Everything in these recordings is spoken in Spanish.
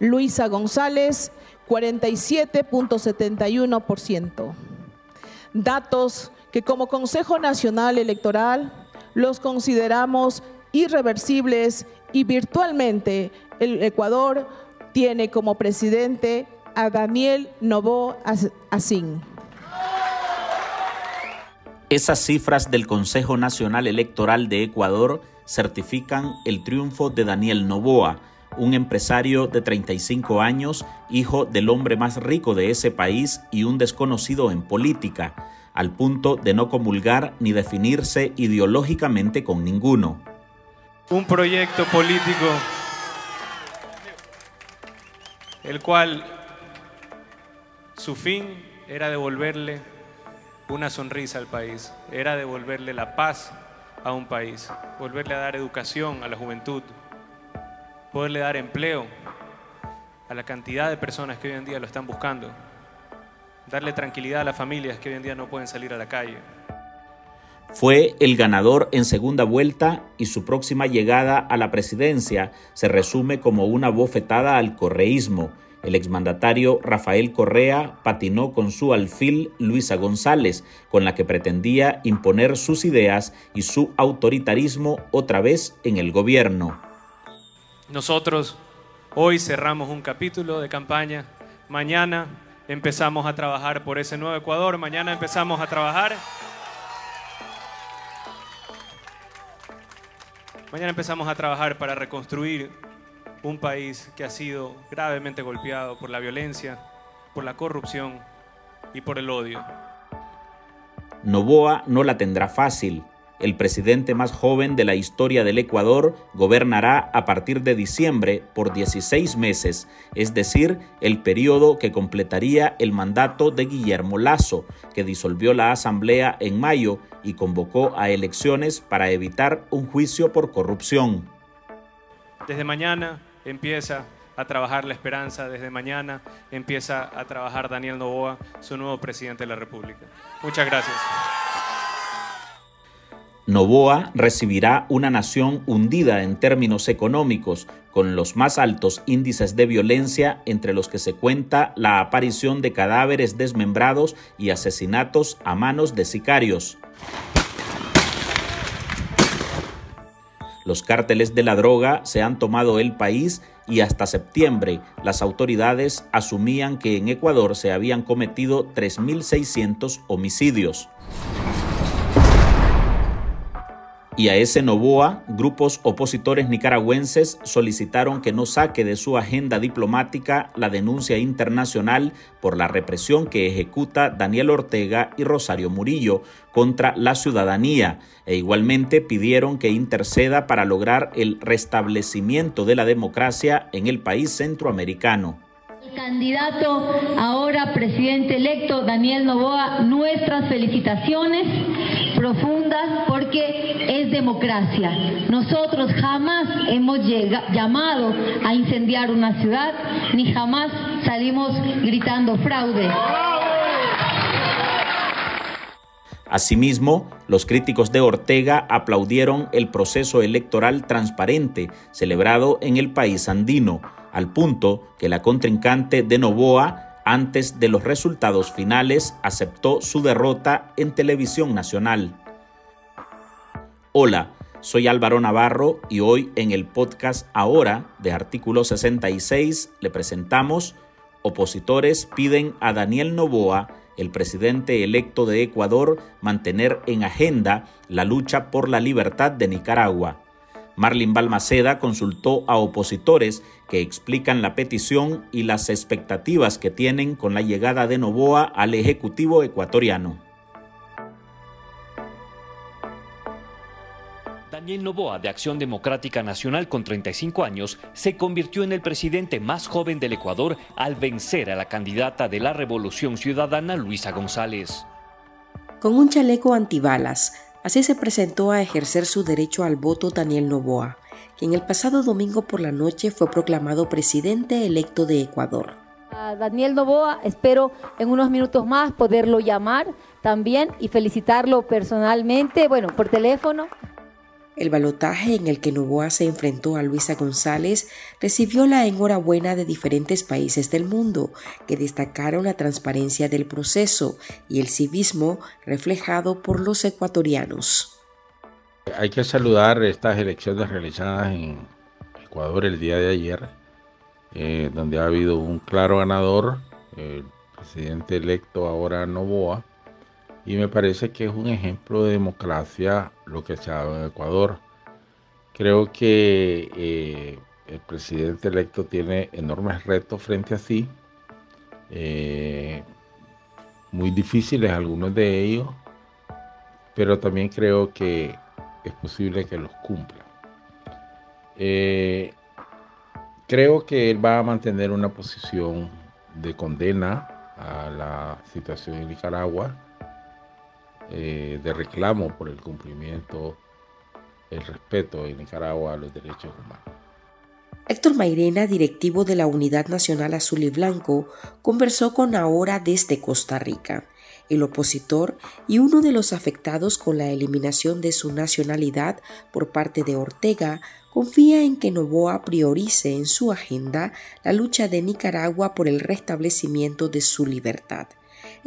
Luisa González, 47.71%. Datos que como Consejo Nacional Electoral los consideramos irreversibles y virtualmente el Ecuador tiene como presidente a Daniel Novoa Asín. Esas cifras del Consejo Nacional Electoral de Ecuador certifican el triunfo de Daniel Novoa, un empresario de 35 años, hijo del hombre más rico de ese país y un desconocido en política, al punto de no comulgar ni definirse ideológicamente con ninguno. Un proyecto político el cual su fin era devolverle una sonrisa al país, era devolverle la paz a un país, volverle a dar educación a la juventud, poderle dar empleo a la cantidad de personas que hoy en día lo están buscando, darle tranquilidad a las familias que hoy en día no pueden salir a la calle. Fue el ganador en segunda vuelta y su próxima llegada a la presidencia se resume como una bofetada al correísmo. El exmandatario Rafael Correa patinó con su alfil Luisa González, con la que pretendía imponer sus ideas y su autoritarismo otra vez en el gobierno. Nosotros hoy cerramos un capítulo de campaña, mañana empezamos a trabajar por ese nuevo Ecuador, mañana empezamos a trabajar. Mañana empezamos a trabajar para reconstruir un país que ha sido gravemente golpeado por la violencia, por la corrupción y por el odio. Novoa no la tendrá fácil el presidente más joven de la historia del Ecuador gobernará a partir de diciembre por 16 meses, es decir, el periodo que completaría el mandato de Guillermo Lazo, que disolvió la Asamblea en mayo y convocó a elecciones para evitar un juicio por corrupción. Desde mañana empieza a trabajar la esperanza, desde mañana empieza a trabajar Daniel Novoa, su nuevo presidente de la República. Muchas gracias. Novoa recibirá una nación hundida en términos económicos, con los más altos índices de violencia entre los que se cuenta la aparición de cadáveres desmembrados y asesinatos a manos de sicarios. Los cárteles de la droga se han tomado el país y hasta septiembre las autoridades asumían que en Ecuador se habían cometido 3.600 homicidios y a ese Novoa, grupos opositores nicaragüenses solicitaron que no saque de su agenda diplomática la denuncia internacional por la represión que ejecuta Daniel Ortega y Rosario Murillo contra la ciudadanía e igualmente pidieron que interceda para lograr el restablecimiento de la democracia en el país centroamericano. Candidato ahora presidente electo Daniel Novoa, nuestras felicitaciones profundas porque es democracia. Nosotros jamás hemos llamado a incendiar una ciudad ni jamás salimos gritando fraude. Asimismo, los críticos de Ortega aplaudieron el proceso electoral transparente celebrado en el país andino, al punto que la contrincante de Novoa, antes de los resultados finales, aceptó su derrota en televisión nacional. Hola, soy Álvaro Navarro y hoy en el podcast Ahora de Artículo 66 le presentamos Opositores piden a Daniel Novoa el presidente electo de Ecuador mantener en agenda la lucha por la libertad de Nicaragua. Marlin Balmaceda consultó a opositores que explican la petición y las expectativas que tienen con la llegada de Novoa al Ejecutivo ecuatoriano. Daniel Novoa, de Acción Democrática Nacional con 35 años, se convirtió en el presidente más joven del Ecuador al vencer a la candidata de la Revolución Ciudadana, Luisa González. Con un chaleco antibalas, así se presentó a ejercer su derecho al voto Daniel Novoa, quien el pasado domingo por la noche fue proclamado presidente electo de Ecuador. Daniel Novoa, espero en unos minutos más poderlo llamar también y felicitarlo personalmente, bueno, por teléfono. El balotaje en el que Novoa se enfrentó a Luisa González recibió la enhorabuena de diferentes países del mundo que destacaron la transparencia del proceso y el civismo reflejado por los ecuatorianos. Hay que saludar estas elecciones realizadas en Ecuador el día de ayer, eh, donde ha habido un claro ganador, el presidente electo ahora Novoa, y me parece que es un ejemplo de democracia lo que se ha dado en Ecuador. Creo que eh, el presidente electo tiene enormes retos frente a sí, eh, muy difíciles algunos de ellos, pero también creo que es posible que los cumpla. Eh, creo que él va a mantener una posición de condena a la situación en Nicaragua eh, de reclamo por el cumplimiento, el respeto en Nicaragua a los derechos humanos. Héctor Mairena, directivo de la Unidad Nacional Azul y Blanco, conversó con Ahora desde Costa Rica. El opositor y uno de los afectados con la eliminación de su nacionalidad por parte de Ortega confía en que Novoa priorice en su agenda la lucha de Nicaragua por el restablecimiento de su libertad.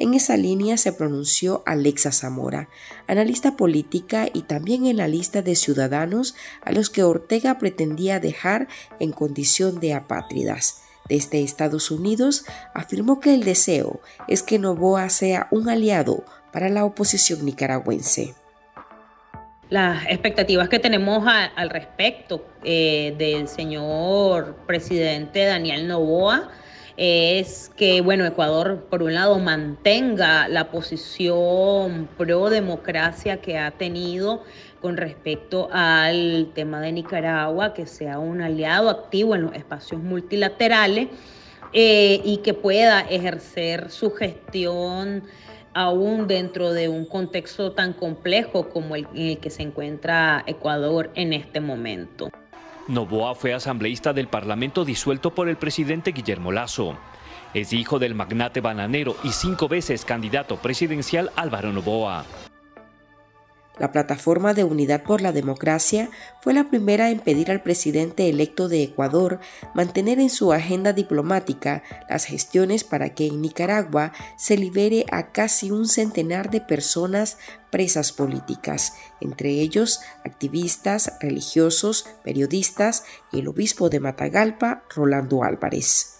En esa línea se pronunció Alexa Zamora, analista política y también en la lista de ciudadanos a los que Ortega pretendía dejar en condición de apátridas. Desde Estados Unidos afirmó que el deseo es que Novoa sea un aliado para la oposición nicaragüense las expectativas que tenemos al respecto eh, del señor presidente Daniel Novoa es que, bueno, Ecuador, por un lado, mantenga la posición pro democracia que ha tenido con respecto al tema de Nicaragua, que sea un aliado activo en los espacios multilaterales eh, y que pueda ejercer su gestión aún dentro de un contexto tan complejo como el en el que se encuentra Ecuador en este momento. Novoa fue asambleísta del Parlamento disuelto por el presidente Guillermo Lazo. Es hijo del magnate bananero y cinco veces candidato presidencial Álvaro Novoa. La plataforma de Unidad por la Democracia fue la primera en pedir al presidente electo de Ecuador mantener en su agenda diplomática las gestiones para que en Nicaragua se libere a casi un centenar de personas presas políticas, entre ellos activistas, religiosos, periodistas y el obispo de Matagalpa, Rolando Álvarez.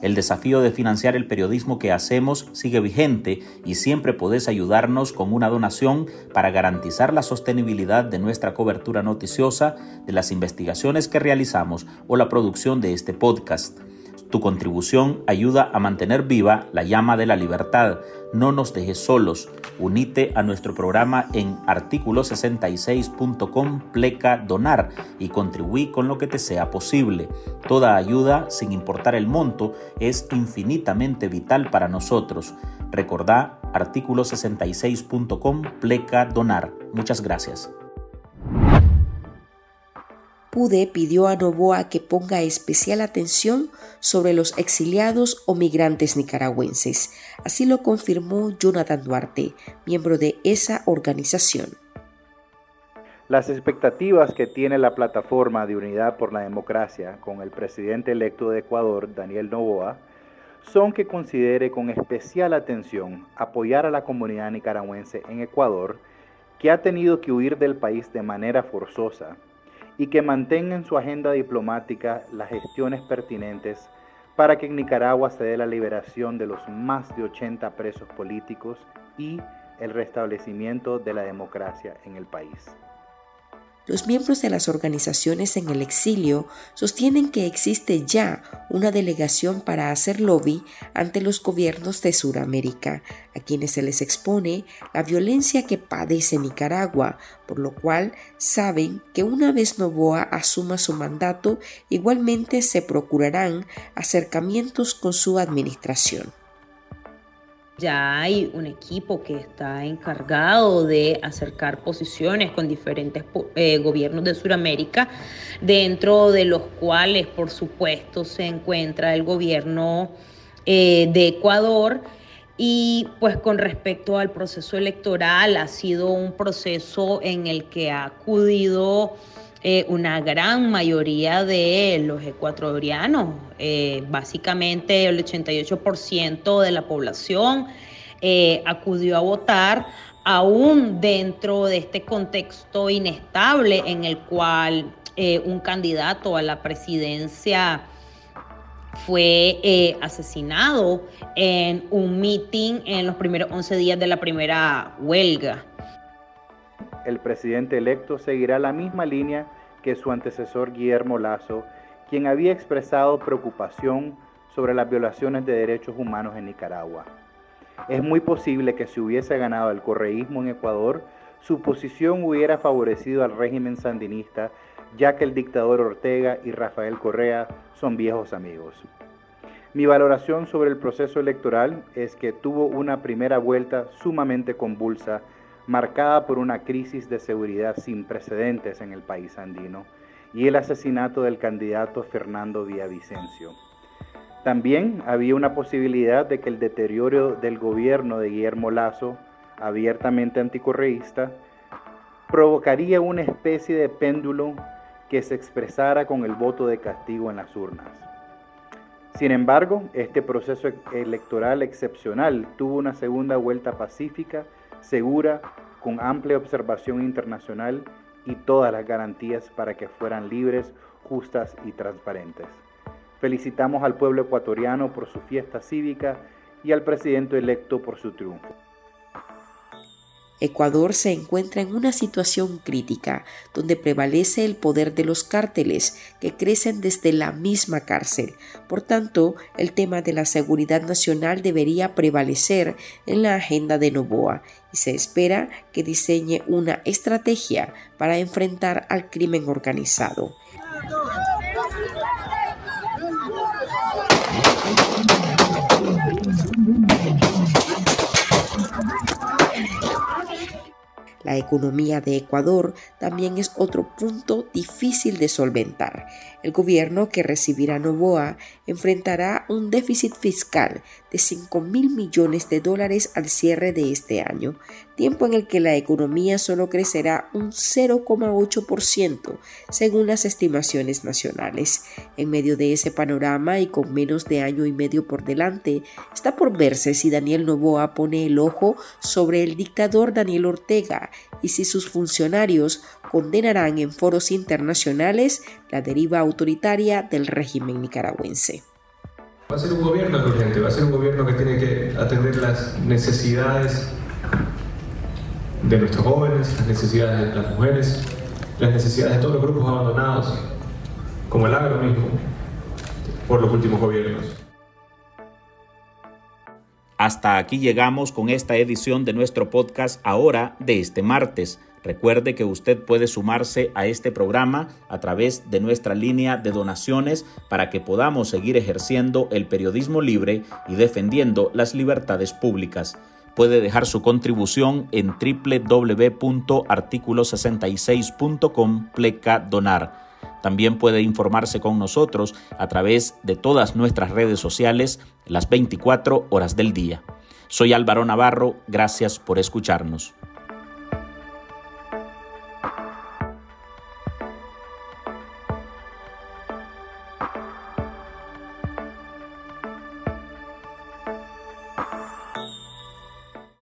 El desafío de financiar el periodismo que hacemos sigue vigente y siempre podés ayudarnos con una donación para garantizar la sostenibilidad de nuestra cobertura noticiosa, de las investigaciones que realizamos o la producción de este podcast. Tu contribución ayuda a mantener viva la llama de la libertad. No nos dejes solos. Unite a nuestro programa en artículo66.com pleca donar y contribuí con lo que te sea posible. Toda ayuda, sin importar el monto, es infinitamente vital para nosotros. Recordá artículo66.com pleca donar. Muchas gracias. Pude pidió a Novoa que ponga especial atención sobre los exiliados o migrantes nicaragüenses. Así lo confirmó Jonathan Duarte, miembro de esa organización. Las expectativas que tiene la plataforma de Unidad por la Democracia con el presidente electo de Ecuador, Daniel Novoa, son que considere con especial atención apoyar a la comunidad nicaragüense en Ecuador que ha tenido que huir del país de manera forzosa y que mantenga en su agenda diplomática las gestiones pertinentes para que en Nicaragua se dé la liberación de los más de 80 presos políticos y el restablecimiento de la democracia en el país. Los miembros de las organizaciones en el exilio sostienen que existe ya una delegación para hacer lobby ante los gobiernos de Sudamérica, a quienes se les expone la violencia que padece Nicaragua, por lo cual saben que una vez Novoa asuma su mandato, igualmente se procurarán acercamientos con su administración. Ya hay un equipo que está encargado de acercar posiciones con diferentes eh, gobiernos de Sudamérica, dentro de los cuales, por supuesto, se encuentra el gobierno eh, de Ecuador. Y pues con respecto al proceso electoral, ha sido un proceso en el que ha acudido eh, una gran mayoría de los ecuatorianos, eh, básicamente el 88% de la población eh, acudió a votar, aún dentro de este contexto inestable en el cual un candidato a la presidencia fue asesinado en un meeting en los primeros 11 días de la primera huelga el presidente electo seguirá la misma línea que su antecesor Guillermo Lazo, quien había expresado preocupación sobre las violaciones de derechos humanos en Nicaragua. Es muy posible que si hubiese ganado el correísmo en Ecuador, su posición hubiera favorecido al régimen sandinista, ya que el dictador Ortega y Rafael Correa son viejos amigos. Mi valoración sobre el proceso electoral es que tuvo una primera vuelta sumamente convulsa marcada por una crisis de seguridad sin precedentes en el país andino y el asesinato del candidato Fernando Villavicencio. También había una posibilidad de que el deterioro del gobierno de Guillermo Lazo, abiertamente anticorreísta, provocaría una especie de péndulo que se expresara con el voto de castigo en las urnas. Sin embargo, este proceso electoral excepcional tuvo una segunda vuelta pacífica segura, con amplia observación internacional y todas las garantías para que fueran libres, justas y transparentes. Felicitamos al pueblo ecuatoriano por su fiesta cívica y al presidente electo por su triunfo. Ecuador se encuentra en una situación crítica, donde prevalece el poder de los cárteles, que crecen desde la misma cárcel. Por tanto, el tema de la seguridad nacional debería prevalecer en la agenda de Novoa y se espera que diseñe una estrategia para enfrentar al crimen organizado. La economía de Ecuador también es otro punto difícil de solventar. El gobierno que recibirá Novoa enfrentará un déficit fiscal de 5 mil millones de dólares al cierre de este año, tiempo en el que la economía solo crecerá un 0,8% según las estimaciones nacionales. En medio de ese panorama y con menos de año y medio por delante, está por verse si Daniel Novoa pone el ojo sobre el dictador Daniel Ortega y si sus funcionarios condenarán en foros internacionales la deriva autoritaria del régimen nicaragüense. Va a ser un gobierno urgente, va a ser un gobierno que tiene que atender las necesidades de nuestros jóvenes, las necesidades de las mujeres, las necesidades de todos los grupos abandonados, como el agro mismo, por los últimos gobiernos. Hasta aquí llegamos con esta edición de nuestro podcast ahora de este martes. Recuerde que usted puede sumarse a este programa a través de nuestra línea de donaciones para que podamos seguir ejerciendo el periodismo libre y defendiendo las libertades públicas. Puede dejar su contribución en www.articulo66.com pleca donar. También puede informarse con nosotros a través de todas nuestras redes sociales las 24 horas del día. Soy Álvaro Navarro, gracias por escucharnos.